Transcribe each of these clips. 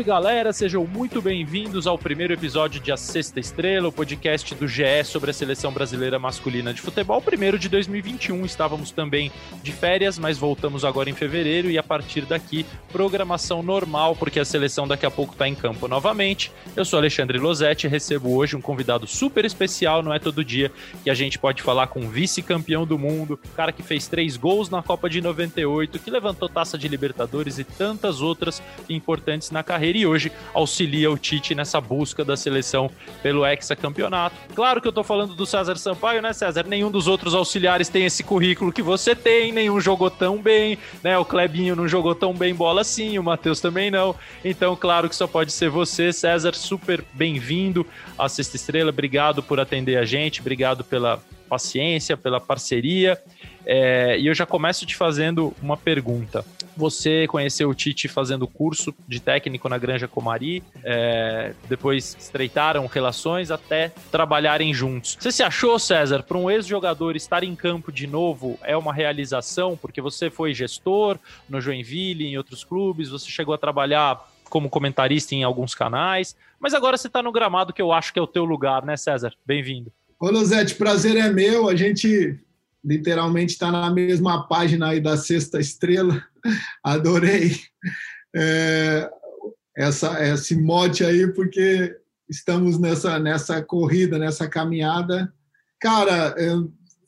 Salve galera, sejam muito bem-vindos ao primeiro episódio de A Sexta Estrela, o podcast do GE sobre a seleção brasileira masculina de futebol, primeiro de 2021. Estávamos também de férias, mas voltamos agora em fevereiro e a partir daqui, programação normal, porque a seleção daqui a pouco está em campo novamente. Eu sou Alexandre Losetti e recebo hoje um convidado super especial, não é todo dia que a gente pode falar com vice-campeão do mundo, cara que fez três gols na Copa de 98, que levantou taça de Libertadores e tantas outras importantes na na e hoje auxilia o Tite nessa busca da seleção pelo hexacampeonato. Claro que eu tô falando do César Sampaio, né, César? Nenhum dos outros auxiliares tem esse currículo que você tem, nenhum jogou tão bem, né? O Clebinho não jogou tão bem bola assim, o Matheus também não. Então, claro que só pode ser você, César, super bem-vindo à Sexta Estrela. Obrigado por atender a gente, obrigado pela paciência, pela parceria. É, e eu já começo te fazendo uma pergunta. Você conheceu o Tite fazendo curso de técnico na Granja Comari, é, depois estreitaram relações até trabalharem juntos. Você se achou, César, para um ex-jogador estar em campo de novo é uma realização? Porque você foi gestor no Joinville, em outros clubes, você chegou a trabalhar como comentarista em alguns canais, mas agora você está no gramado que eu acho que é o teu lugar, né, César? Bem-vindo. Ô, Luzete, prazer é meu. A gente literalmente está na mesma página aí da Sexta Estrela. Adorei é, essa, esse mote aí, porque estamos nessa, nessa corrida, nessa caminhada. Cara, é,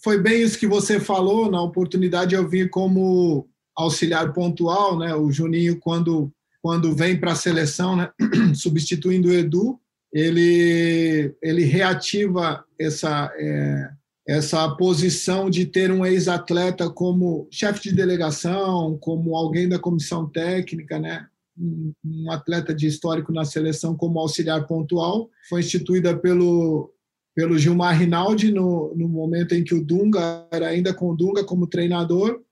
foi bem isso que você falou. Na oportunidade, eu vim como auxiliar pontual, né? O Juninho, quando, quando vem para a seleção, né? substituindo o Edu, ele, ele reativa essa. É, essa posição de ter um ex-atleta como chefe de delegação, como alguém da comissão técnica, né? Um, um atleta de histórico na seleção como auxiliar pontual, foi instituída pelo pelo Gilmar Rinaldi no, no momento em que o Dunga era ainda com o Dunga como treinador.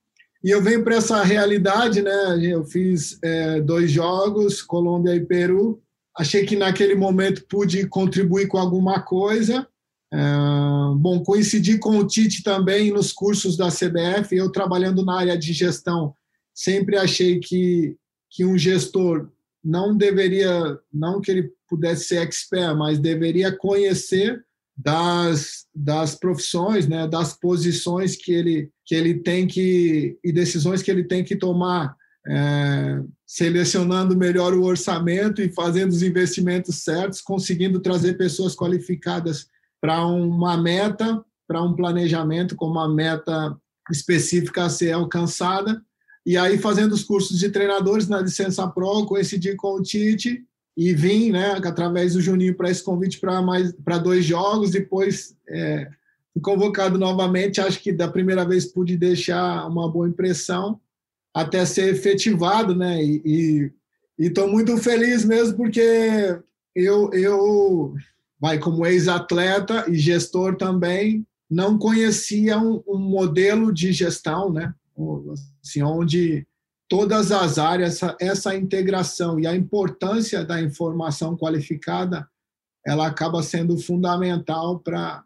E eu venho para essa realidade, né? Eu fiz é, dois jogos, Colômbia e Peru. Achei que naquele momento pude contribuir com alguma coisa ah, bom, coincidi com o Tite também nos cursos da CBF, eu trabalhando na área de gestão, sempre achei que, que um gestor não deveria, não que ele pudesse ser expert, mas deveria conhecer das, das profissões, né, das posições que ele, que ele tem que, e decisões que ele tem que tomar, é, selecionando melhor o orçamento e fazendo os investimentos certos, conseguindo trazer pessoas qualificadas para uma meta, para um planejamento com uma meta específica a ser alcançada. E aí, fazendo os cursos de treinadores na licença Pro, coincidi com o Tite e vim, né, através do Juninho, para esse convite para mais para dois jogos. Depois é, fui convocado novamente. Acho que da primeira vez pude deixar uma boa impressão até ser efetivado, né? E estou muito feliz mesmo porque eu, eu vai como ex-atleta e gestor também, não conhecia um, um, modelo de gestão, né? Assim, onde todas as áreas, essa, essa integração e a importância da informação qualificada, ela acaba sendo fundamental para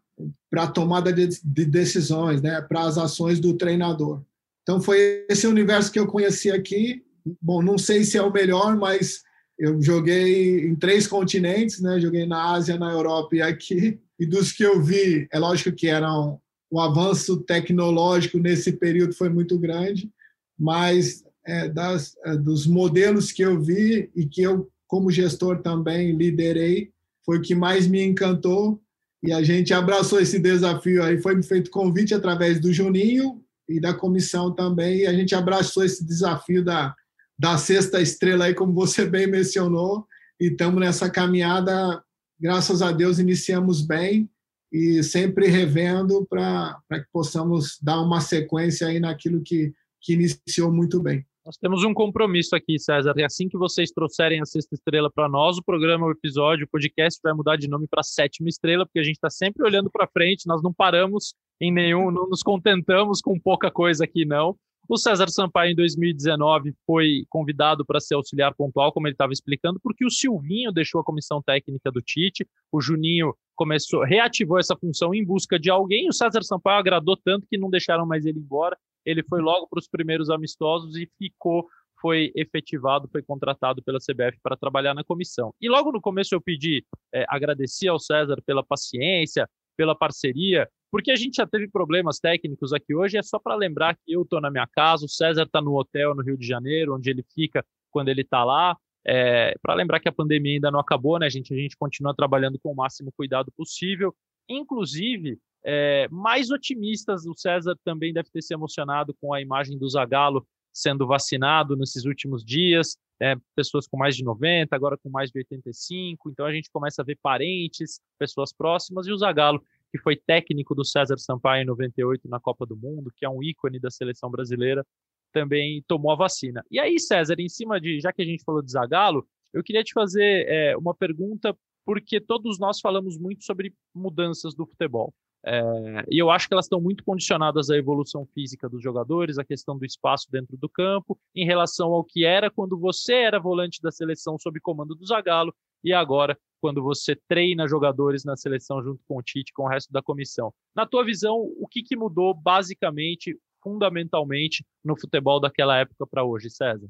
a tomada de, de decisões, né? Para as ações do treinador. Então foi esse universo que eu conheci aqui. Bom, não sei se é o melhor, mas eu joguei em três continentes, né? Joguei na Ásia, na Europa e aqui. E dos que eu vi, é lógico que eram o avanço tecnológico nesse período foi muito grande, mas é, das, é, dos modelos que eu vi e que eu, como gestor, também liderei, foi o que mais me encantou. E a gente abraçou esse desafio aí. Foi feito convite através do Juninho e da comissão também. E a gente abraçou esse desafio da, da sexta estrela aí, como você bem mencionou, e estamos nessa caminhada, graças a Deus, iniciamos bem e sempre revendo para que possamos dar uma sequência aí naquilo que, que iniciou muito bem. Nós temos um compromisso aqui, César. E assim que vocês trouxerem a sexta estrela para nós, o programa, o episódio, o podcast vai mudar de nome para sétima estrela, porque a gente está sempre olhando para frente, nós não paramos em nenhum, não nos contentamos com pouca coisa aqui, não. O César Sampaio, em 2019, foi convidado para ser auxiliar pontual, como ele estava explicando, porque o Silvinho deixou a comissão técnica do Tite, o Juninho começou, reativou essa função em busca de alguém, o César Sampaio agradou tanto que não deixaram mais ele embora, ele foi logo para os primeiros amistosos e ficou foi efetivado, foi contratado pela CBF para trabalhar na comissão. E logo no começo eu pedi, é, agradeci ao César pela paciência, pela parceria, porque a gente já teve problemas técnicos aqui hoje. É só para lembrar que eu estou na minha casa, o César está no hotel no Rio de Janeiro, onde ele fica quando ele está lá. É, para lembrar que a pandemia ainda não acabou, né, gente? A gente continua trabalhando com o máximo cuidado possível. Inclusive, é, mais otimistas, o César também deve ter se emocionado com a imagem do Zagallo sendo vacinado nesses últimos dias, é, pessoas com mais de 90, agora com mais de 85, então a gente começa a ver parentes, pessoas próximas, e o Zagallo, que foi técnico do César Sampaio em 98 na Copa do Mundo, que é um ícone da seleção brasileira, também tomou a vacina. E aí, César, em cima de, já que a gente falou de Zagallo, eu queria te fazer é, uma pergunta, porque todos nós falamos muito sobre mudanças do futebol. É, e eu acho que elas estão muito condicionadas à evolução física dos jogadores, à questão do espaço dentro do campo, em relação ao que era quando você era volante da seleção sob comando do Zagallo e agora quando você treina jogadores na seleção junto com o Tite, com o resto da comissão. Na tua visão, o que, que mudou basicamente, fundamentalmente, no futebol daquela época para hoje, César?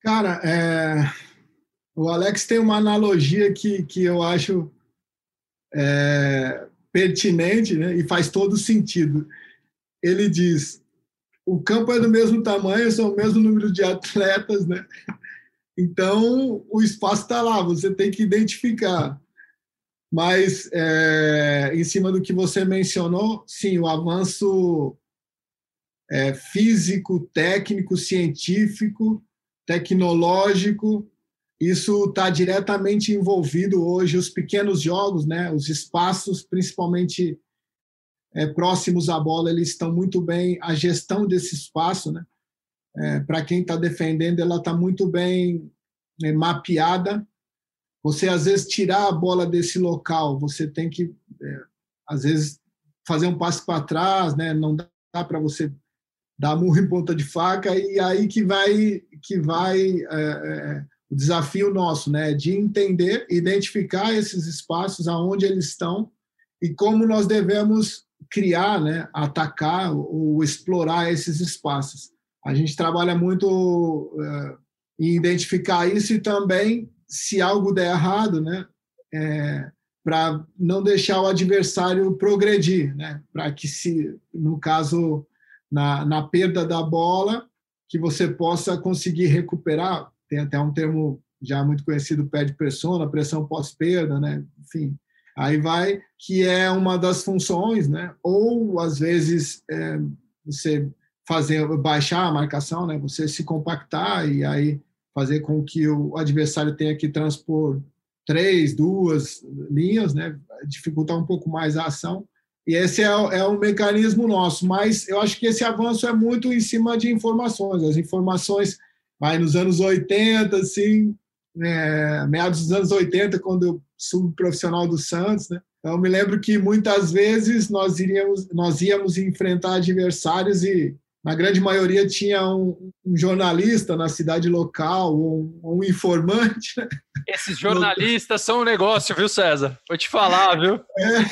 Cara, é... o Alex tem uma analogia que, que eu acho é pertinente né, e faz todo sentido. Ele diz: o campo é do mesmo tamanho, são o mesmo número de atletas, né? Então o espaço está lá, você tem que identificar. Mas é, em cima do que você mencionou, sim, o avanço é, físico, técnico, científico, tecnológico isso está diretamente envolvido hoje os pequenos jogos, né? Os espaços, principalmente é, próximos à bola, eles estão muito bem. A gestão desse espaço, né? É, Para quem está defendendo, ela está muito bem né, mapeada. Você às vezes tirar a bola desse local, você tem que é, às vezes fazer um passo para trás, né? Não dá para você dar murro em ponta de faca e aí que vai que vai é, é o desafio nosso, né, de entender, identificar esses espaços aonde eles estão e como nós devemos criar, né, atacar ou explorar esses espaços. A gente trabalha muito uh, em identificar isso e também, se algo der errado, né, é, para não deixar o adversário progredir, né, para que se, no caso, na, na perda da bola, que você possa conseguir recuperar tem até um termo já muito conhecido, pé de pressão, pressão pós-perda, né? Enfim, aí vai, que é uma das funções, né? Ou, às vezes, é, você fazer, baixar a marcação, né? Você se compactar e aí fazer com que o adversário tenha que transpor três, duas linhas, né? Dificultar um pouco mais a ação. E esse é, é um mecanismo nosso, mas eu acho que esse avanço é muito em cima de informações. As informações Aí nos anos 80, assim, é, meados dos anos 80, quando eu subi profissional do Santos, né? Então, eu me lembro que muitas vezes nós iríamos, nós íamos enfrentar adversários e na grande maioria tinha um, um jornalista na cidade local, um, um informante. Né? Esses jornalistas são um negócio, viu, César? Vou te falar, viu? É,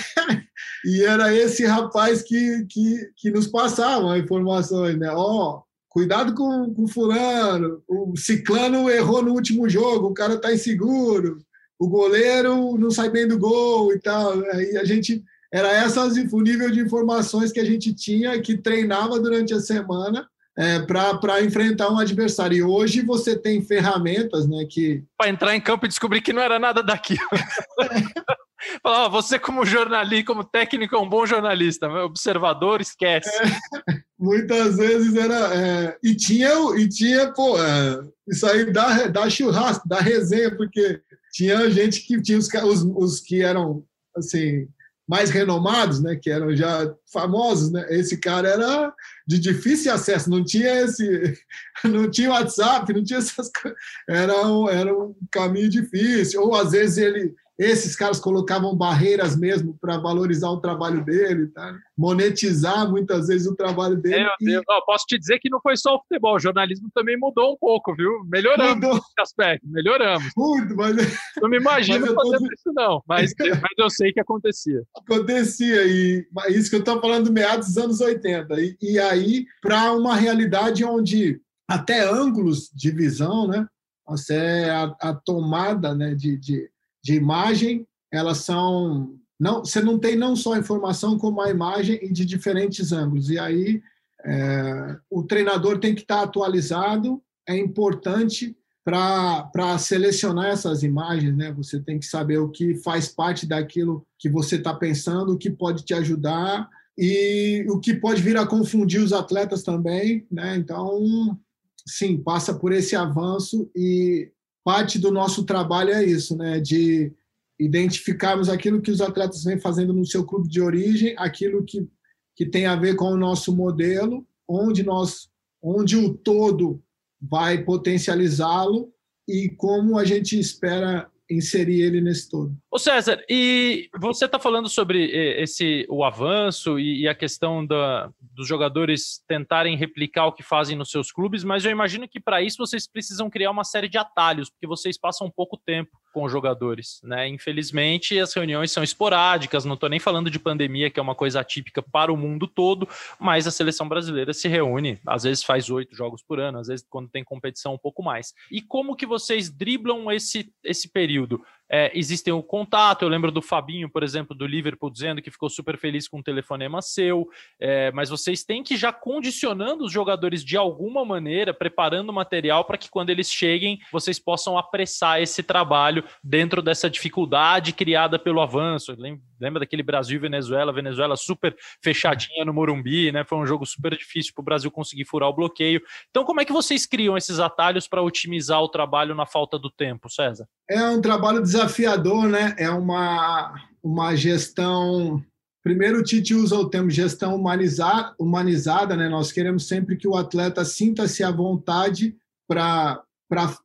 e era esse rapaz que, que, que nos passava informações, né? Ó, oh, cuidado com, com fulano, o ciclano errou no último jogo, o cara está inseguro, o goleiro não sai bem do gol e tal. Aí a gente era essas o nível de informações que a gente tinha que treinava durante a semana é, para enfrentar um adversário. E hoje você tem ferramentas, né, que para entrar em campo e descobrir que não era nada daquilo. Falar, você como jornalista, como técnico, é um bom jornalista, observador, esquece. É, muitas vezes era. É, e tinha, e tinha pô, é, isso aí dá, dá churrasco, dá resenha, porque tinha gente que tinha os, os, os que eram assim mais renomados, né, que eram já famosos, né? Esse cara era de difícil acesso, não tinha esse, não tinha WhatsApp, não tinha essas coisas, era um, era um caminho difícil. Ou às vezes ele esses caras colocavam barreiras mesmo para valorizar o trabalho dele, tá? monetizar muitas vezes o trabalho dele. Meu Deus, e... posso te dizer que não foi só o futebol, o jornalismo também mudou um pouco, viu? Melhoramos mudou. nesse aspecto, melhoramos. Muito, mas... Não me imagino fazendo isso, não, mas, mas eu sei que acontecia. Acontecia, e isso que eu estou falando meados dos anos 80. E, e aí, para uma realidade onde até ângulos de visão, né? Até a, a tomada né, de, de, de imagem, elas são não, você não tem não só a informação como a imagem de diferentes ângulos. E aí é, o treinador tem que estar atualizado. É importante para selecionar essas imagens, né? Você tem que saber o que faz parte daquilo que você está pensando, o que pode te ajudar e o que pode vir a confundir os atletas também, né? Então, sim, passa por esse avanço e parte do nosso trabalho é isso, né? De identificarmos aquilo que os atletas vêm fazendo no seu clube de origem, aquilo que, que tem a ver com o nosso modelo, onde nós, onde o todo vai potencializá-lo e como a gente espera inserir ele nesse todo. Ô César, e você está falando sobre esse o avanço e, a questão da, dos jogadores tentarem replicar o que fazem nos seus clubes, mas eu imagino que para isso vocês precisam criar uma série de atalhos, porque vocês passam pouco tempo com os jogadores, né? Infelizmente, as reuniões são esporádicas, não estou nem falando de pandemia, que é uma coisa atípica para o mundo todo, mas a seleção brasileira se reúne, às vezes faz oito jogos por ano, às vezes quando tem competição um pouco mais. E como que vocês driblam esse, esse período? É, existem o contato. Eu lembro do Fabinho, por exemplo, do Liverpool, dizendo que ficou super feliz com um telefonema seu. É, mas vocês têm que já condicionando os jogadores de alguma maneira, preparando material para que quando eles cheguem, vocês possam apressar esse trabalho dentro dessa dificuldade criada pelo avanço. Lembra daquele Brasil Venezuela? Venezuela super fechadinha no Morumbi, né? Foi um jogo super difícil para o Brasil conseguir furar o bloqueio. Então, como é que vocês criam esses atalhos para otimizar o trabalho na falta do tempo, César? É um trabalho desafiador desafiador, né? É uma, uma gestão. Primeiro, o Tite usa o termo gestão humanizada, humanizada, né? Nós queremos sempre que o atleta sinta-se à vontade para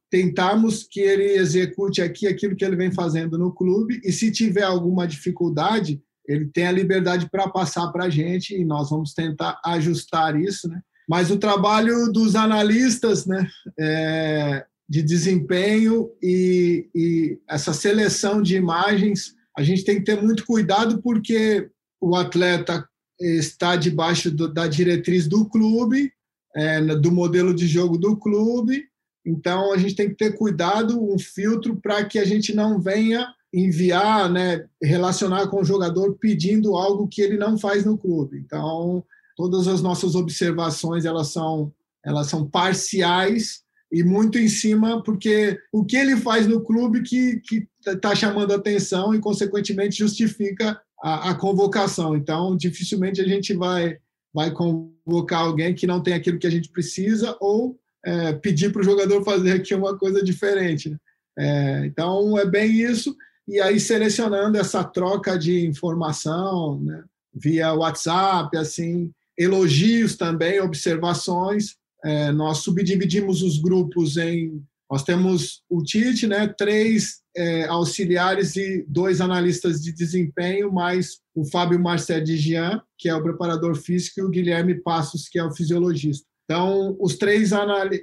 tentarmos que ele execute aqui aquilo que ele vem fazendo no clube e se tiver alguma dificuldade, ele tem a liberdade para passar para a gente e nós vamos tentar ajustar isso, né? Mas o trabalho dos analistas, né, é, de desempenho e, e, essa seleção de imagens, a gente tem que ter muito cuidado porque o atleta está debaixo do, da diretriz do clube, é, do modelo de jogo do clube, então a gente tem que ter cuidado, um filtro para que a gente não venha enviar, né, relacionar com o jogador pedindo algo que ele não faz no clube. Então todas as nossas observações elas são elas são parciais e muito em cima, porque o que ele faz no clube que está chamando atenção e, consequentemente, justifica a, a, convocação. Então, dificilmente a gente vai, vai convocar alguém que não tem aquilo que a gente precisa ou é, pedir para o jogador fazer aqui uma coisa diferente. Né? É, então, é bem isso. E aí, selecionando essa troca de informação né, via WhatsApp, assim, elogios também, observações, é, nós subdividimos os grupos em. Nós temos o Tite, né, três é, auxiliares e dois analistas de desempenho, mais o Fábio Marcel de Jean, que é o preparador físico, e o Guilherme Passos, que é o fisiologista. Então, os, três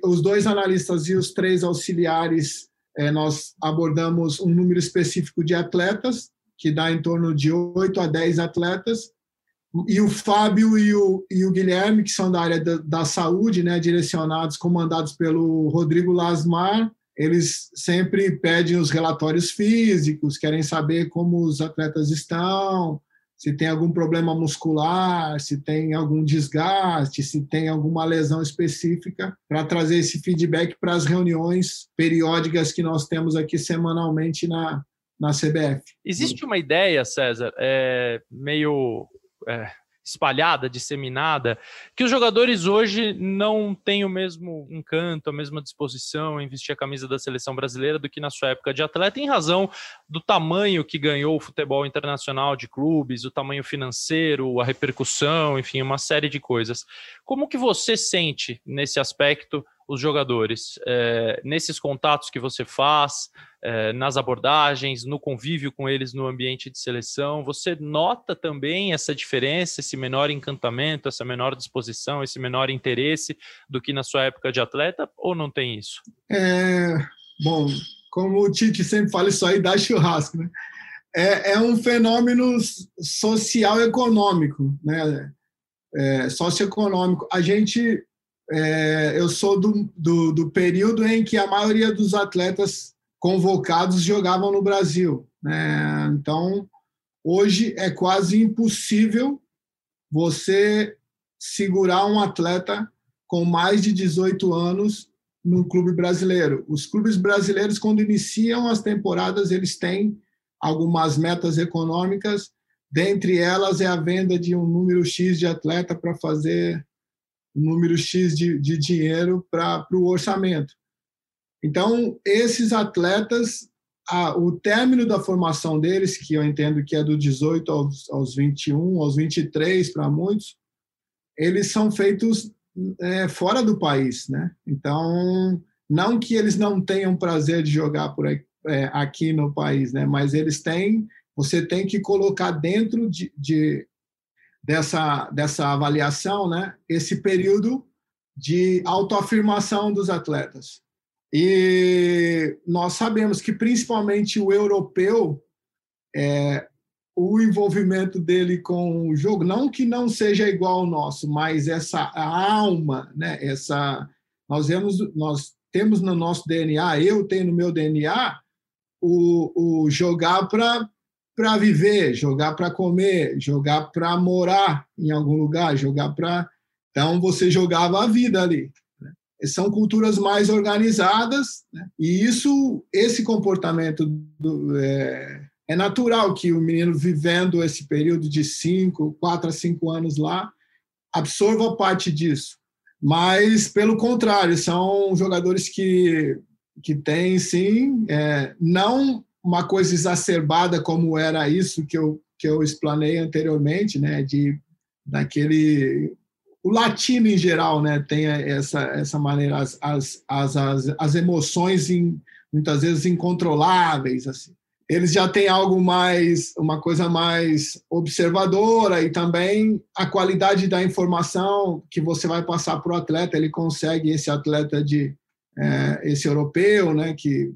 os dois analistas e os três auxiliares, é, nós abordamos um número específico de atletas, que dá em torno de 8 a 10 atletas, e o Fábio e o, e o Guilherme, que são da área da, da, saúde, né, direcionados, comandados pelo Rodrigo Lasmar, eles sempre pedem os relatórios físicos, querem saber como os atletas estão, se tem algum problema muscular, se tem algum desgaste, se tem alguma lesão específica, para trazer esse feedback para as reuniões periódicas que nós temos aqui semanalmente na, na CBF. Existe uma ideia, César, é, meio é, espalhada, disseminada, que os jogadores hoje não têm o mesmo encanto, a mesma disposição em vestir a camisa da seleção brasileira do que na sua época de atleta, em razão do tamanho que ganhou o futebol internacional de clubes, o tamanho financeiro, a repercussão, enfim, uma série de coisas. Como que você sente nesse aspecto os jogadores, é, nesses contatos que você faz, é, nas abordagens, no convívio com eles no ambiente de seleção, você nota também essa diferença, esse menor encantamento, essa menor disposição, esse menor interesse do que na sua época de atleta, ou não tem isso? É, bom, como o Tite sempre fala, isso aí dá churrasco, né? É, é um fenômeno social econômico, né? É, socioeconômico. A gente é, eu sou do, do, do, período em que a maioria dos atletas convocados jogavam no Brasil. Né? Então, hoje é quase impossível você segurar um atleta com mais de 18 anos no clube brasileiro. Os clubes brasileiros, quando iniciam as temporadas, eles têm algumas metas econômicas, dentre elas é a venda de um número X de atleta para fazer um número X de, de dinheiro para o orçamento. Então, esses atletas, a, o término da formação deles, que eu entendo que é do 18 aos, aos 21, aos 23 para muitos, eles são feitos é, fora do país, né? Então, não que eles não tenham prazer de jogar por aqui, é, aqui no país, né? Mas eles têm, você tem que colocar dentro de, de dessa dessa avaliação, né? Esse período de autoafirmação dos atletas. E nós sabemos que principalmente o europeu é, o envolvimento dele com o jogo, não que não seja igual ao nosso, mas essa alma, né? Essa nós vemos, nós temos no nosso DNA, eu tenho no meu DNA o, o jogar para para viver, jogar para comer, jogar para morar em algum lugar, jogar para então você jogava a vida ali. Né? São culturas mais organizadas né? e isso, esse comportamento do, é, é natural que o menino vivendo esse período de cinco, quatro a cinco anos lá, absorva parte disso. Mas, pelo contrário, são jogadores que, que têm, sim, é, não uma coisa exacerbada como era isso que eu, que eu explanei anteriormente, né, de daquele o latino em geral, né, tem essa essa maneira as as, as, as emoções em, muitas vezes incontroláveis assim. Eles já têm algo mais, uma coisa mais observadora e também a qualidade da informação que você vai passar para o atleta, ele consegue esse atleta de é, esse europeu, né, que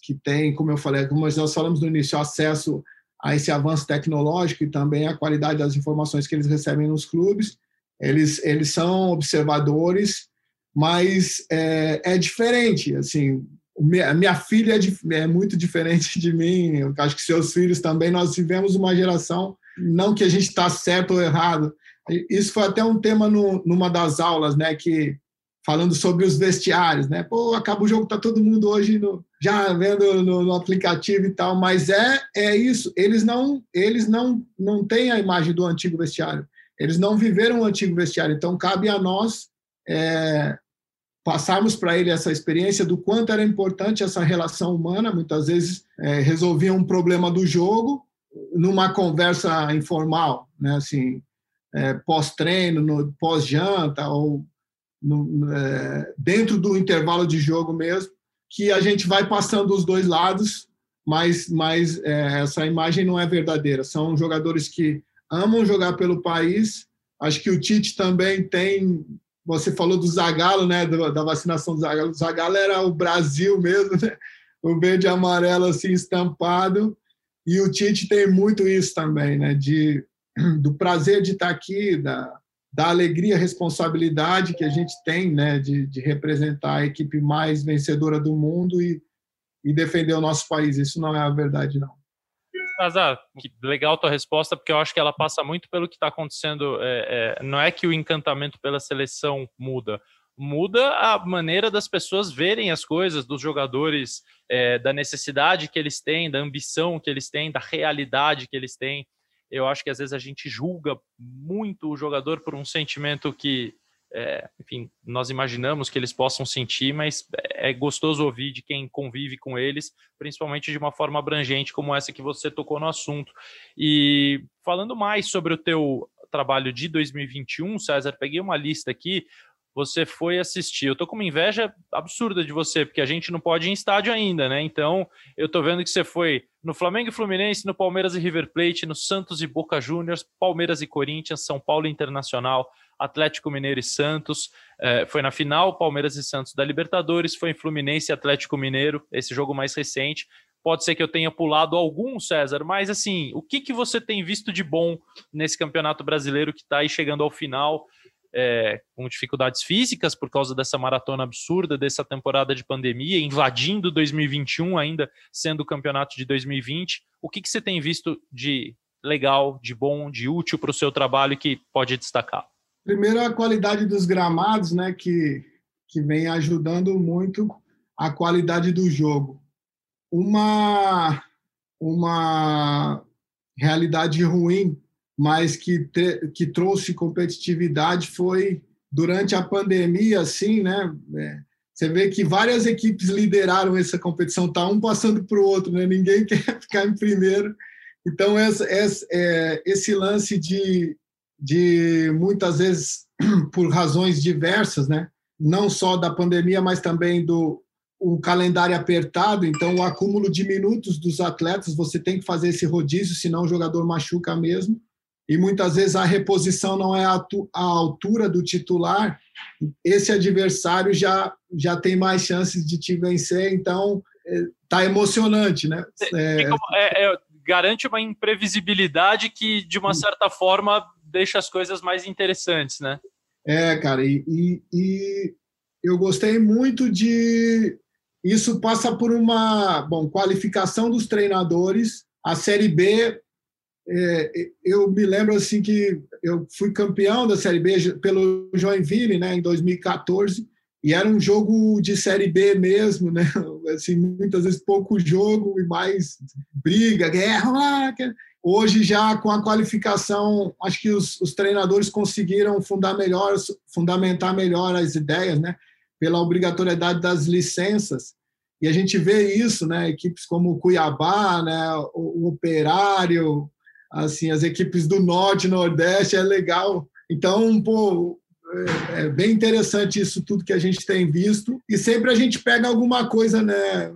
que tem, como eu falei, como nós falamos no início, acesso a esse avanço tecnológico e também a qualidade das informações que eles recebem nos clubes. Eles eles são observadores, mas é, é diferente, assim, a minha filha é, é, muito diferente de mim, eu acho que seus filhos também, nós vivemos uma geração, não que a gente está certo ou errado, isso foi até um tema no, numa das aulas, né, que falando sobre os vestiários, né, pô, acaba o jogo, tá todo mundo hoje no, já vendo no, no, aplicativo e tal, mas é é isso, eles não eles não não têm a imagem do antigo vestiário, eles não viveram o antigo vestiário, então cabe a nós é, passarmos para ele essa experiência do quanto era importante essa relação humana. Muitas vezes é, resolvia um problema do jogo numa conversa informal, né? Assim, é, pós-treino, pós-janta ou no, é, dentro do intervalo de jogo mesmo, que a gente vai passando os dois lados, mas, mas é, essa imagem não é verdadeira. São jogadores que amam jogar pelo país. Acho que o Tite também tem você falou do Zagallo, né, da vacinação do Zagallo. O Zagallo era o Brasil mesmo, né? o verde e amarelo assim estampado. E o Tite tem muito isso também, né, de do prazer de estar aqui, da, da alegria, responsabilidade que a gente tem, né, de, de representar a equipe mais vencedora do mundo e, e defender o nosso país. Isso não é a verdade, não. Que legal tua resposta, porque eu acho que ela passa muito pelo que está acontecendo. É, é, não é que o encantamento pela seleção muda, muda a maneira das pessoas verem as coisas, dos jogadores, é, da necessidade que eles têm, da ambição que eles têm, da realidade que eles têm. Eu acho que às vezes a gente julga muito o jogador por um sentimento que é, enfim, nós imaginamos que eles possam sentir, mas é gostoso ouvir de quem convive com eles, principalmente de uma forma abrangente como essa que você tocou no assunto. E falando mais sobre o teu trabalho de 2021, César, peguei uma lista aqui, você foi assistir. Eu tô com uma inveja absurda de você, porque a gente não pode ir em estádio ainda, né? Então, eu tô vendo que você foi no Flamengo e Fluminense, no Palmeiras e River Plate, no Santos e Boca Juniors, Palmeiras e Corinthians, São Paulo Internacional, Atlético Mineiro e Santos. É, foi na final, Palmeiras e Santos da Libertadores, foi em Fluminense e Atlético Mineiro, esse jogo mais recente. Pode ser que eu tenha pulado algum, César, mas assim, o que, que você tem visto de bom nesse campeonato brasileiro que está aí chegando ao final? É, com dificuldades físicas por causa dessa maratona absurda, dessa temporada de pandemia, invadindo 2021 ainda sendo o campeonato de 2020. O que, que você tem visto de legal, de bom, de útil para o seu trabalho que pode destacar? Primeiro, a qualidade dos gramados, né, que, que vem ajudando muito a qualidade do jogo. Uma, uma realidade ruim, mas que, que trouxe competitividade foi durante a pandemia, assim, né? É, você vê que várias equipes lideraram essa competição, tá um passando para o outro, né? Ninguém quer ficar em primeiro. Então, essa, essa, é, esse lance de, de, muitas vezes, por razões diversas, né? não só da pandemia, mas também do o calendário apertado, então o acúmulo de minutos dos atletas, você tem que fazer esse rodízio, senão o jogador machuca mesmo. E muitas vezes a reposição não é a, altura do titular, esse adversário já, já tem mais chances de te vencer, então está é, emocionante, né? É, é, é, garante uma imprevisibilidade que, de uma certa forma, deixa as coisas mais interessantes, né? É, cara, e, e, e eu gostei muito de. Isso passa por uma bom qualificação dos treinadores. A Série B, é, eu me lembro assim que eu fui campeão da Série B pelo Joinville, né, em 2014, e era um jogo de Série B mesmo, né? Assim, muitas vezes pouco jogo e mais briga, guerra. Hoje, já com a qualificação, acho que os, os treinadores conseguiram fundar melhor, fundamentar melhor as ideias, né? pela obrigatoriedade das licenças. E a gente vê isso, né? Equipes como o Cuiabá, né? O, o Operário, assim, as equipes do Norte, Nordeste, é legal. Então, pô, é, é bem interessante isso tudo que a gente tem visto. E sempre a gente pega alguma coisa, né?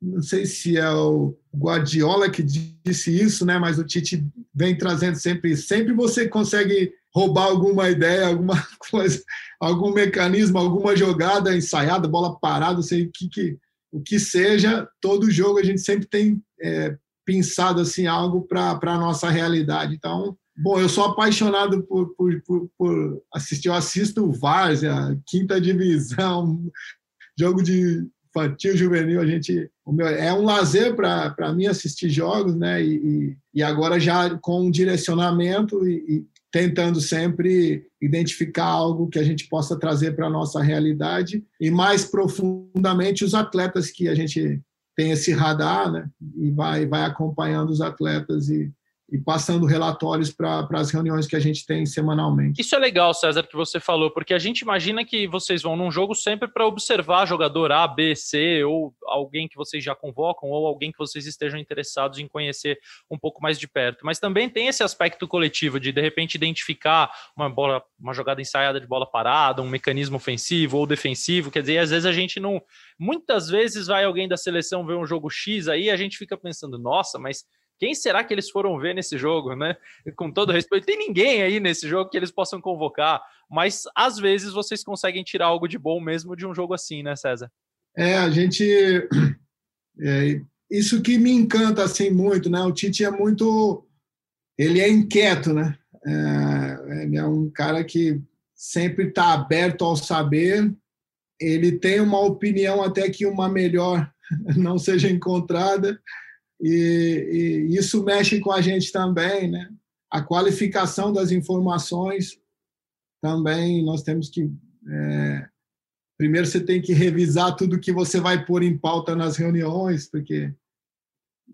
não sei se é o Guardiola que disse isso, né? Mas o Tite vem trazendo sempre, sempre você consegue roubar alguma ideia, alguma coisa, algum mecanismo, alguma jogada ensaiada, bola parada, sei o que, que o que seja, todo jogo a gente sempre tem é, pensado assim algo para a nossa realidade. Então, bom, eu sou apaixonado por, por, por, por assistir, eu assisto o Várzea, quinta divisão, jogo de infantil, juvenil, a gente meu, é um lazer para mim assistir jogos, né? E, e, agora já com um direcionamento e, e, tentando sempre identificar algo que a gente possa trazer para a nossa realidade e mais profundamente os atletas que a gente tem esse radar, né? E vai vai acompanhando os atletas e e passando relatórios para as reuniões que a gente tem semanalmente. Isso é legal, César, que você falou, porque a gente imagina que vocês vão num jogo sempre para observar jogador A, B, C, ou alguém que vocês já convocam, ou alguém que vocês estejam interessados em conhecer um pouco mais de perto. Mas também tem esse aspecto coletivo de, de repente, identificar uma bola, uma jogada ensaiada de bola parada, um mecanismo ofensivo ou defensivo. Quer dizer, às vezes a gente não. Muitas vezes vai alguém da seleção ver um jogo X aí, a gente fica pensando, nossa, mas quem será que eles foram ver nesse jogo, né? Com todo respeito, tem ninguém aí nesse jogo que eles possam convocar, mas às vezes vocês conseguem tirar algo de bom mesmo de um jogo assim, né, César? É, a gente. É, isso que me encanta assim muito, né? O Tite é muito. Ele é inquieto, né? É, ele é um cara que sempre está aberto ao saber. Ele tem uma opinião até que uma melhor não seja encontrada e, e, isso mexe com a gente também, né? A qualificação das informações também nós temos que é, primeiro você tem que revisar tudo que você vai pôr em pauta nas reuniões, porque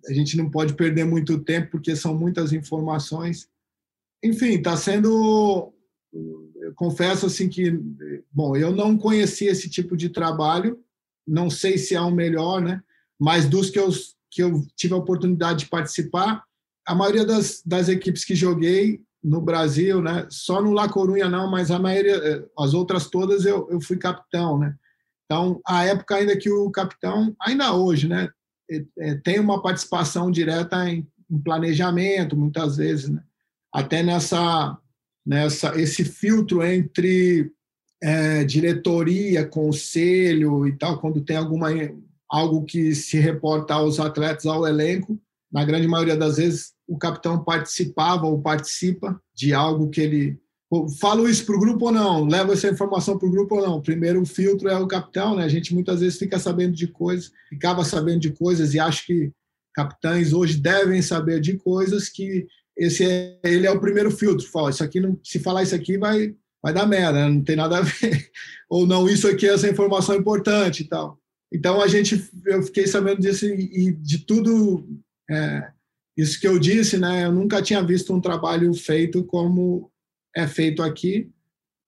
a gente não pode perder muito tempo porque são muitas informações. Enfim, está sendo confesso assim que bom, eu não conhecia esse tipo de trabalho, não sei se é o melhor, né? Mas dos que eu que eu tive a oportunidade de participar, a maioria das, das equipes que joguei no Brasil, né, só no La Corunha não, mas a maioria, eh, as outras todas eu, eu fui capitão, né? Então, a época ainda que o capitão, ainda hoje, né, é, tem uma participação direta em, em planejamento, muitas vezes, né? até nessa, nessa esse filtro entre é, diretoria, conselho e tal, quando tem alguma algo que se reporta aos atletas, ao elenco. Na grande maioria das vezes, o capitão participava ou participa de algo que ele falo isso para o grupo ou não, levo essa informação para o grupo ou não. Primeiro o filtro é o capitão, né? A gente muitas vezes fica sabendo de coisas, ficava sabendo de coisas e acho que capitães hoje devem saber de coisas que esse é, ele é o primeiro filtro. Fala, isso aqui não, se falar isso aqui vai vai dar merda, não tem nada a ver. ou não, isso aqui essa informação é importante e tal. Então a gente, eu fiquei sabendo disso e, e de tudo é, isso que eu disse, né? Eu nunca tinha visto um trabalho feito como é feito aqui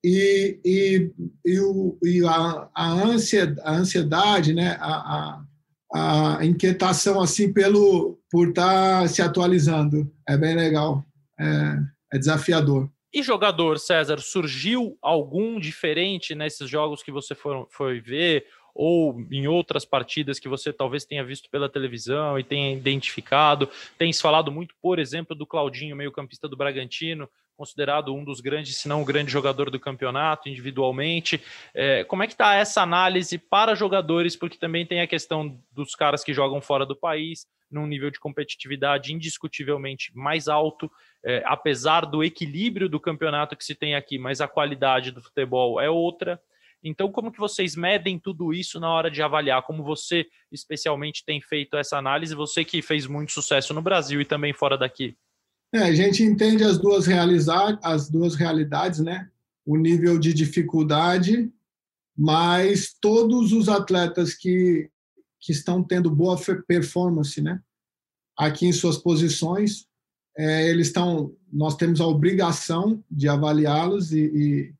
e, e, e, o, e a, a, ansiedade, a ansiedade, né? A, a, a, inquietação assim pelo por estar tá se atualizando é bem legal, é, é desafiador. E jogador, César, surgiu algum diferente nesses jogos que você for, foi ver? Ou em outras partidas que você talvez tenha visto pela televisão e tenha identificado? Tens falado muito, por exemplo, do Claudinho, meio-campista do Bragantino, considerado um dos grandes, se não o grande jogador do campeonato individualmente. É, como é que está essa análise para jogadores? Porque também tem a questão dos caras que jogam fora do país, num nível de competitividade indiscutivelmente mais alto, é, apesar do equilíbrio do campeonato que se tem aqui, mas a qualidade do futebol é outra. Então, como que vocês medem tudo isso na hora de avaliar? Como você, especialmente, tem feito essa análise? Você que fez muito sucesso no Brasil e também fora daqui. É, a gente entende as duas, realizar, as duas realidades, né? O nível de dificuldade, mas todos os atletas que, que estão tendo boa performance, né? Aqui em suas posições, é, eles estão. Nós temos a obrigação de avaliá-los e, e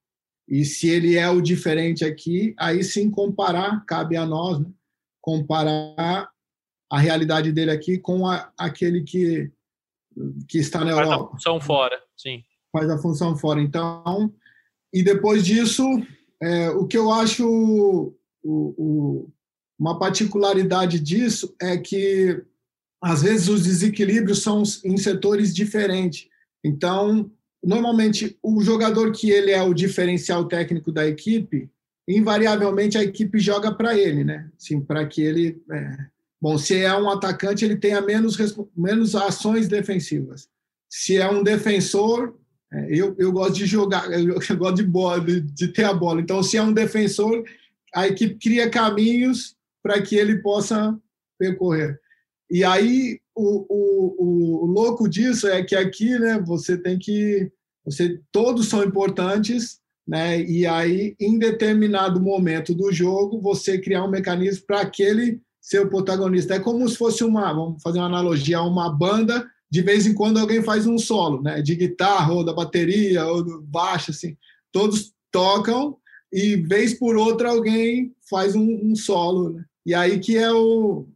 e se ele é o diferente aqui, aí sim comparar, cabe a nós, né? comparar a realidade dele aqui com a, aquele que, que está na Europa. Faz a função fora, sim. Faz a função fora. Então, e depois disso, é, o que eu acho o, o, uma particularidade disso é que, às vezes, os desequilíbrios são em setores diferentes. Então, normalmente o jogador que ele é o diferencial técnico da equipe, invariavelmente a equipe joga para ele, né? Assim, para que ele, é... bom, se é um atacante ele tenha menos menos ações defensivas. Se é um defensor, é, eu, eu gosto de jogar, eu, eu gosto de bola, de, de, ter a bola. Então, se é um defensor, a equipe cria caminhos para que ele possa percorrer. E aí o, o, o, louco disso é que aqui, né, você tem que, você todos são importantes, né? E aí, em determinado momento do jogo, você criar um mecanismo para aquele ser o protagonista. É como se fosse uma, vamos fazer uma analogia, uma banda. De vez em quando alguém faz um solo, né? De guitarra ou da bateria ou do baixo, assim. Todos tocam e vez por outra alguém faz um, um solo. Né? E aí que é o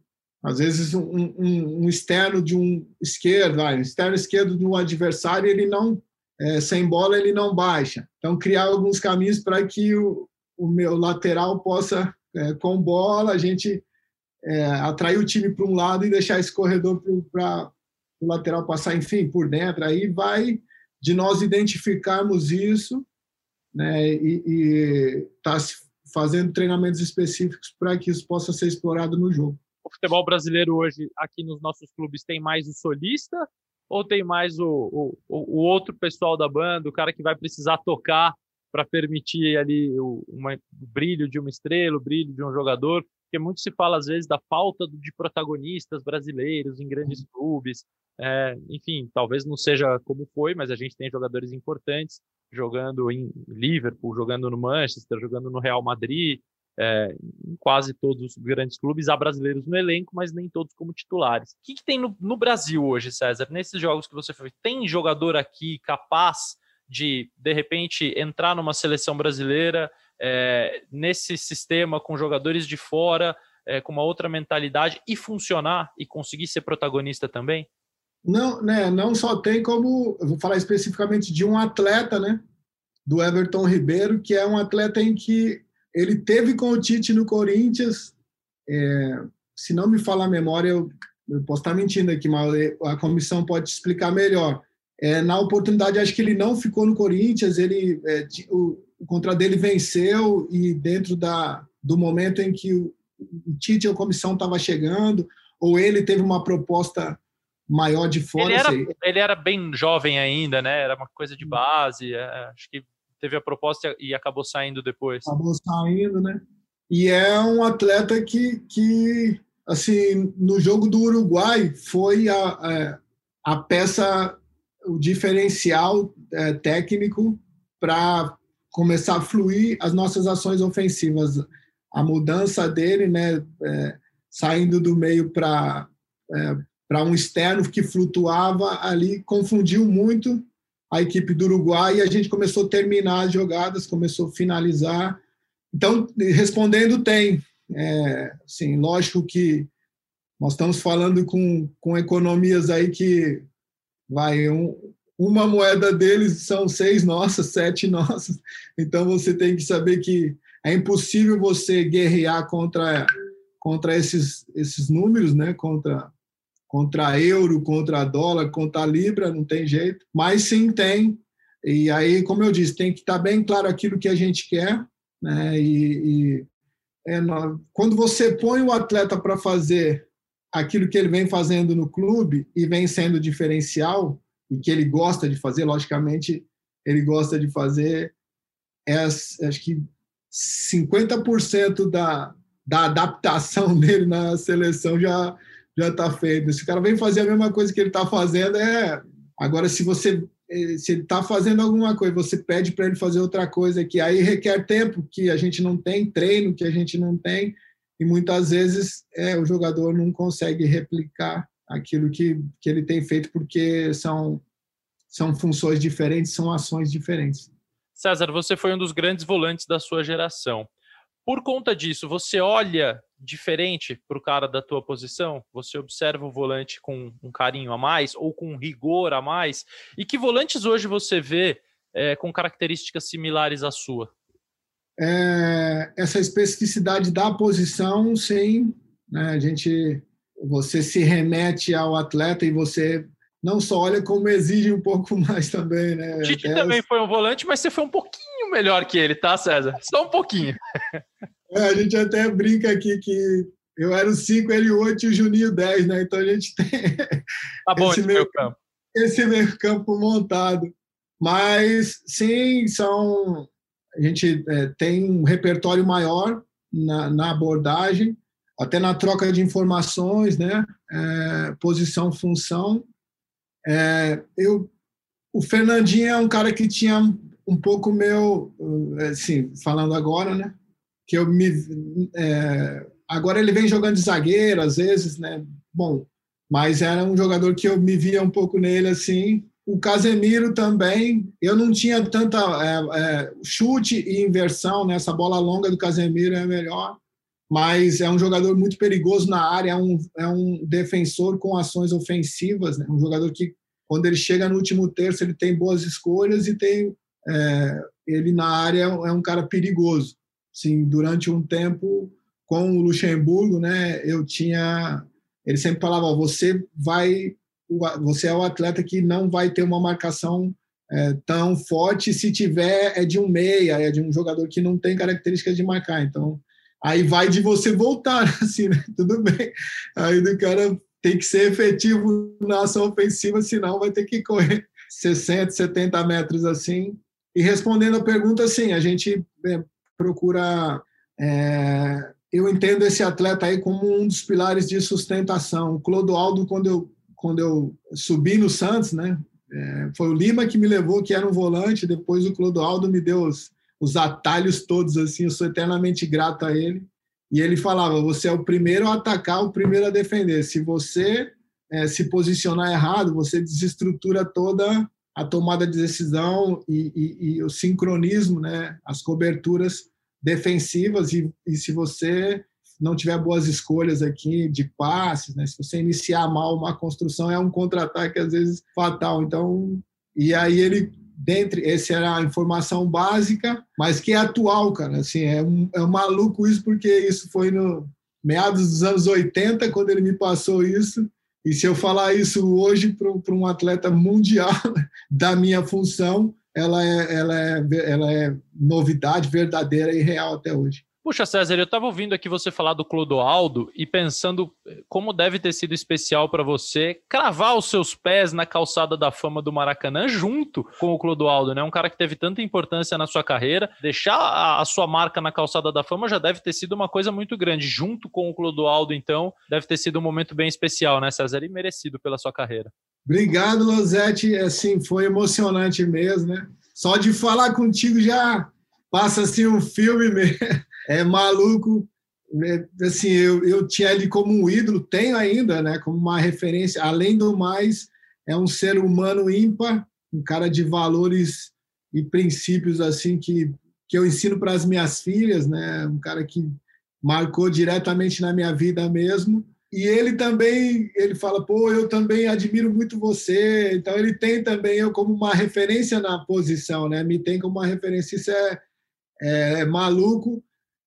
às vezes, um, um, um externo de um esquerdo, um externo esquerdo de um adversário, ele não, é, sem bola, ele não baixa. Então, criar alguns caminhos para que o, o meu lateral possa, é, com bola, a gente é, atrair o time para um lado e deixar esse corredor para o lateral passar, enfim, por dentro. Aí vai de nós identificarmos isso né, e estar tá fazendo treinamentos específicos para que isso possa ser explorado no jogo o futebol brasileiro hoje, aqui nos nossos clubes, tem mais o solista ou tem mais o, o, o outro pessoal da banda, o cara que vai precisar tocar para permitir ali o, uma, o brilho de uma estrela, o brilho de um jogador? Porque muito se fala, às vezes, da falta de protagonistas brasileiros em grandes uhum. clubes. É, enfim, talvez não seja como foi, mas a gente tem jogadores importantes jogando em Liverpool, jogando no Manchester, jogando no Real Madrid, é, em quase todos os grandes clubes, há brasileiros no elenco, mas nem todos como titulares. O que, que tem no, no, Brasil hoje, César? Nesses jogos que você foi, tem jogador aqui capaz de, de repente, entrar numa seleção brasileira é, nesse sistema com jogadores de fora, é, com uma outra mentalidade e funcionar e conseguir ser protagonista também? Não, né, não só tem como, eu vou falar especificamente de um atleta, né, do Everton Ribeiro, que é um atleta em que ele teve com o Tite no Corinthians, é, se não me falar a memória, eu, eu, posso estar mentindo aqui, mas a comissão pode explicar melhor. É, na oportunidade, acho que ele não ficou no Corinthians, ele, é, o, o contrato dele venceu e dentro da, do momento em que o, o Tite e a comissão estava chegando, ou ele teve uma proposta maior de fora. Ele era, ele era bem jovem ainda, né? Era uma coisa de base. É, acho que teve a proposta e acabou saindo depois. Acabou saindo, né? E é um atleta que, que assim, no jogo do Uruguai foi a, a, peça, o diferencial é, técnico para começar a fluir as nossas ações ofensivas. A mudança dele, né, é, saindo do meio para é, para um externo que flutuava ali, confundiu muito a equipe do Uruguai e a gente começou a terminar as jogadas, começou a finalizar. Então, respondendo, tem. É, assim, lógico que nós estamos falando com, com economias aí que vai um, uma moeda deles são seis nossas, sete nossas. Então você tem que saber que é impossível você guerrear contra contra esses esses números, né? Contra contra euro, contra dólar, contra libra, não tem jeito. Mas sim tem. E aí, como eu disse, tem que estar bem claro aquilo que a gente quer, né? E, e é, quando você põe o atleta para fazer aquilo que ele vem fazendo no clube e vem sendo diferencial e que ele gosta de fazer, logicamente, ele gosta de fazer, é, acho que 50% da, da adaptação dele na seleção já já está feito. Se o cara vem fazer a mesma coisa que ele está fazendo, é. Agora, se você eh, se ele está fazendo alguma coisa, você pede para ele fazer outra coisa que aí requer tempo que a gente não tem, treino que a gente não tem, e muitas vezes é, o jogador não consegue replicar aquilo que, que ele tem feito porque são, são funções diferentes, são ações diferentes. César, você foi um dos grandes volantes da sua geração. Por conta disso, você olha diferente para o cara da tua posição? Você observa o volante com um carinho a mais ou com um rigor a mais? E que volantes hoje você vê é, com características similares à sua? É, essa especificidade da posição, sim. Né? A gente, você se remete ao atleta e você não só olha como exige um pouco mais também, né? Tite Até também os... foi um volante, mas você foi um pouquinho melhor que ele, tá, César? Só um pouquinho. É, a gente até brinca aqui que eu era o 5, ele o 8 e o Juninho 10, né? Então a gente tem tá bom esse, esse meio campo. Esse meio campo montado. Mas sim, são a gente é, tem um repertório maior na, na, abordagem, até na troca de informações, né? É, posição, função. É, eu, o Fernandinho é um cara que tinha um pouco meu, assim, falando agora, né? que eu me. É, agora ele vem jogando de zagueiro, às vezes, né? Bom, mas era um jogador que eu me via um pouco nele assim. O Casemiro também, eu não tinha tanta é, é, chute e inversão, né? Essa bola longa do Casemiro é melhor, mas é um jogador muito perigoso na área, é um, é um defensor com ações ofensivas, né? Um jogador que, quando ele chega no último terço, ele tem boas escolhas e tem. É, ele na área é um cara perigoso. Sim, durante um tempo com o Luxemburgo, né, eu tinha ele sempre falava, você vai você é o atleta que não vai ter uma marcação é, tão forte, se tiver é de um meia, é de um jogador que não tem características de marcar. Então, aí vai de você voltar, assim, né? tudo bem. Aí do cara tem que ser efetivo na ação ofensiva, senão vai ter que correr 60, 70 metros assim. E respondendo a pergunta, sim, a gente é, procura. É, eu entendo esse atleta aí como um dos pilares de sustentação. O Clodoaldo, quando eu, quando eu subi no Santos, né, é, foi o Lima que me levou, que era um volante, depois o Clodoaldo me deu os, os atalhos todos, assim, eu sou eternamente grato a ele. E ele falava: você é o primeiro a atacar, o primeiro a defender. Se você é, se posicionar errado, você desestrutura toda a tomada de decisão e, e, e o sincronismo, né, as coberturas defensivas e, e, se você não tiver boas escolhas aqui de passes, né, se você iniciar mal uma construção é um contra-ataque às vezes fatal. Então, e aí ele dentre essa era a informação básica, mas que é atual, cara. Assim, é um, é um maluco isso porque isso foi no meados dos anos 80 quando ele me passou isso e se eu falar isso hoje para um atleta mundial da minha função, ela é, ela, é, ela é novidade verdadeira e real até hoje. Puxa, César, eu estava ouvindo aqui você falar do Clodoaldo e pensando eh, como deve ter sido especial para você cravar os seus pés na calçada da fama do Maracanã junto com o Clodoaldo, né? Um cara que teve tanta importância na sua carreira. Deixar a, sua marca na calçada da fama já deve ter sido uma coisa muito grande. Junto com o Clodoaldo, então, deve ter sido um momento bem especial, né, César? E merecido pela sua carreira. Obrigado, Losete. Assim, foi emocionante mesmo, né? Só de falar contigo já passa assim um filme mesmo é maluco. Né? Assim, eu, eu tinha ele como um ídolo, tenho ainda, né? Como uma referência. Além do mais, é um ser humano ímpar, um cara de valores e princípios assim que que eu ensino para as minhas filhas, né? Um cara que marcou diretamente na minha vida mesmo. E ele também, ele fala, pô, eu também admiro muito você. Então ele tem também eu como uma referência na posição, né? Me tem como uma referência. Isso é, é, é maluco.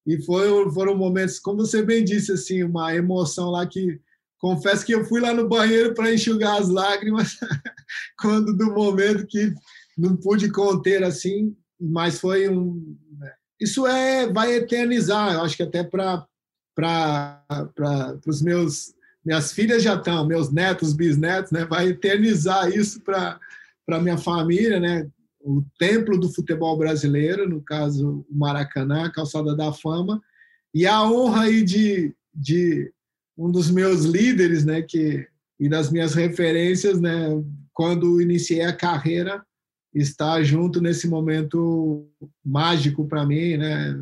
E foi, foram momentos, como você bem disse, assim, uma emoção lá que confesso que eu fui lá no banheiro para enxugar as lágrimas quando do momento que não pude conter assim, mas foi um isso é vai eternizar, eu acho que até para para os meus minhas filhas já estão, meus netos, bisnetos, né, vai eternizar isso para para minha família, né? O templo do futebol brasileiro, no caso o Maracanã, a Calçada da Fama, e a honra aí de, de um dos meus líderes, né, que e das minhas referências, né, quando iniciei a carreira, estar junto nesse momento mágico para mim, né,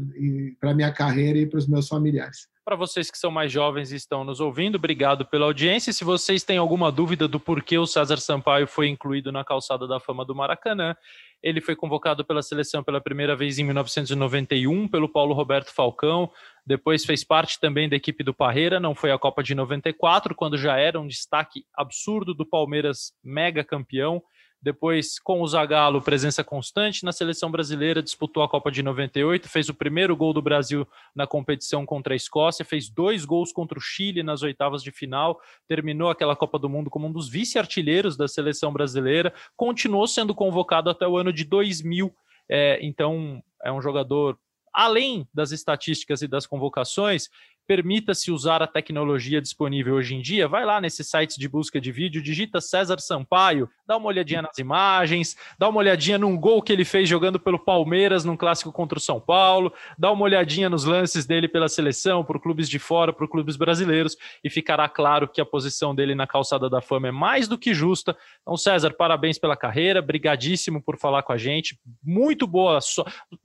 para minha carreira e para os meus familiares. Para vocês que são mais jovens e estão nos ouvindo, obrigado pela audiência. Se vocês têm alguma dúvida do porquê o César Sampaio foi incluído na calçada da fama do Maracanã, ele foi convocado pela seleção pela primeira vez em 1991 pelo Paulo Roberto Falcão. Depois fez parte também da equipe do Parreira, não foi a Copa de 94, quando já era um destaque absurdo do Palmeiras, mega campeão. Depois, com o Zagallo, presença constante na seleção brasileira, disputou a Copa de 98, fez o primeiro gol do Brasil na competição contra a Escócia, fez dois gols contra o Chile nas oitavas de final, terminou aquela Copa do Mundo como um dos vice-artilheiros da seleção brasileira, continuou sendo convocado até o ano de 2000. É, então, é um jogador além das estatísticas e das convocações, permita-se usar a tecnologia disponível hoje em dia, vai lá nesses sites de busca de vídeo, digita César Sampaio, dá uma olhadinha nas imagens, dá uma olhadinha num gol que ele fez jogando pelo Palmeiras num clássico contra o São Paulo, dá uma olhadinha nos lances dele pela seleção, por clubes de fora, por clubes brasileiros, e ficará claro que a posição dele na calçada da fama é mais do que justa. Então, César, parabéns pela carreira, brigadíssimo por falar com a gente, muito boa.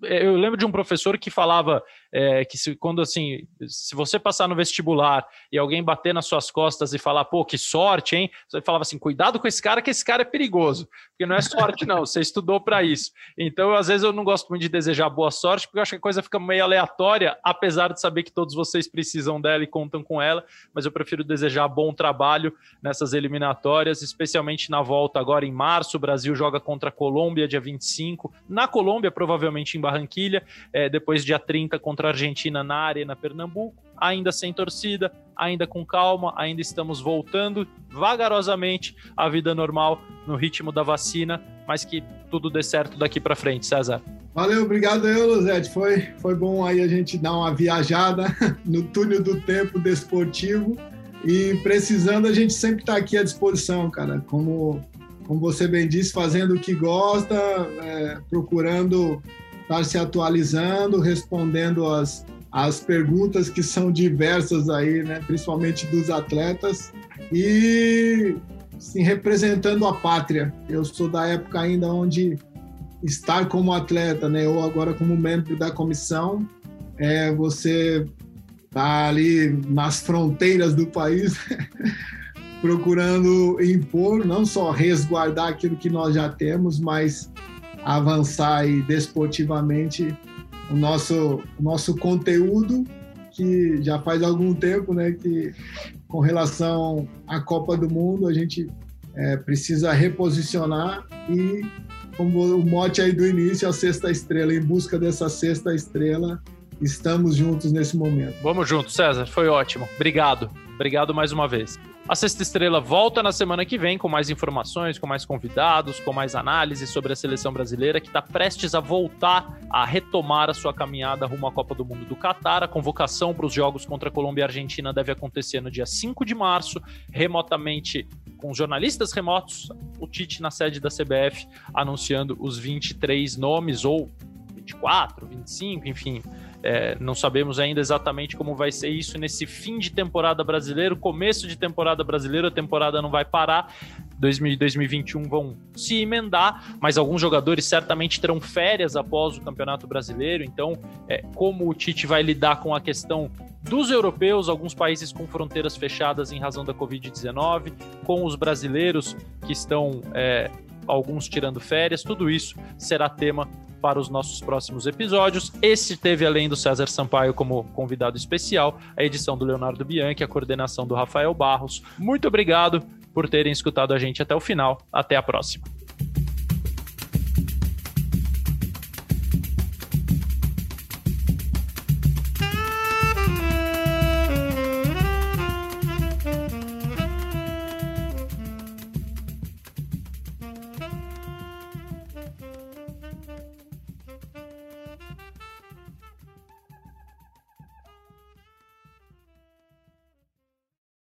Eu lembro de um professor que falava é, que se, quando assim, se você passar no vestibular e alguém bater nas suas costas e falar, pô, que sorte, hein? Você falava assim, cuidado com esse cara, que esse cara é perigoso. Porque não é sorte, não, você estudou para isso. Então, às vezes, eu não gosto muito de desejar boa sorte, porque eu acho que a coisa fica meio aleatória, apesar de saber que todos vocês precisam dela e contam com ela, mas eu prefiro desejar bom trabalho nessas eliminatórias, especialmente na volta agora em março. O Brasil joga contra a Colômbia, dia 25. Na Colômbia, provavelmente em Barranquilha, é, depois dia 30 contra a Argentina na Arena Pernambuco, ainda sem torcida, ainda com calma, ainda estamos voltando vagarosamente à vida normal no ritmo da vacina, mas que tudo dê certo daqui para frente, César. Valeu, obrigado aí, Luzete. Foi, foi bom aí a gente dar uma viajada no túnel do tempo desportivo e precisando a gente sempre está aqui à disposição, cara. Como, como você bem disse, fazendo o que gosta, é, procurando estar se atualizando, respondendo as, as perguntas que são diversas aí, né, principalmente dos atletas, e sim, representando a pátria. Eu sou da época ainda onde estar como atleta, né, ou agora como membro da comissão, é você tá ali nas fronteiras do país, procurando impor, não só resguardar aquilo que nós já temos, mas avançar aí desportivamente o nosso, o nosso conteúdo, que já faz algum tempo, né, que com relação à Copa do Mundo a gente é, precisa reposicionar e como o mote aí do início, a sexta estrela, em busca dessa sexta estrela, estamos juntos nesse momento. Vamos juntos, César, foi ótimo. Obrigado. Obrigado mais uma vez. A Sexta Estrela volta na semana que vem com mais informações, com mais convidados, com mais análises sobre a seleção brasileira que está prestes a voltar a retomar a sua caminhada rumo à Copa do Mundo do Catar. A convocação para os jogos contra a Colômbia e a Argentina deve acontecer no dia 5 de março, remotamente com jornalistas remotos, o Tite na sede da CBF anunciando os 23 nomes ou 24, 25, enfim, é, não sabemos ainda exatamente como vai ser isso nesse fim de temporada brasileiro, começo de temporada brasileira, a temporada não vai parar. 2021 vão se emendar, mas alguns jogadores certamente terão férias após o Campeonato Brasileiro. Então, é, como o Tite vai lidar com a questão dos europeus, alguns países com fronteiras fechadas em razão da Covid-19, com os brasileiros que estão é, alguns tirando férias, tudo isso será tema para os nossos próximos episódios. Esse teve, além do César Sampaio como convidado especial, a edição do Leonardo Bianchi, a coordenação do Rafael Barros. Muito obrigado por terem escutado a gente até o final. Até a próxima.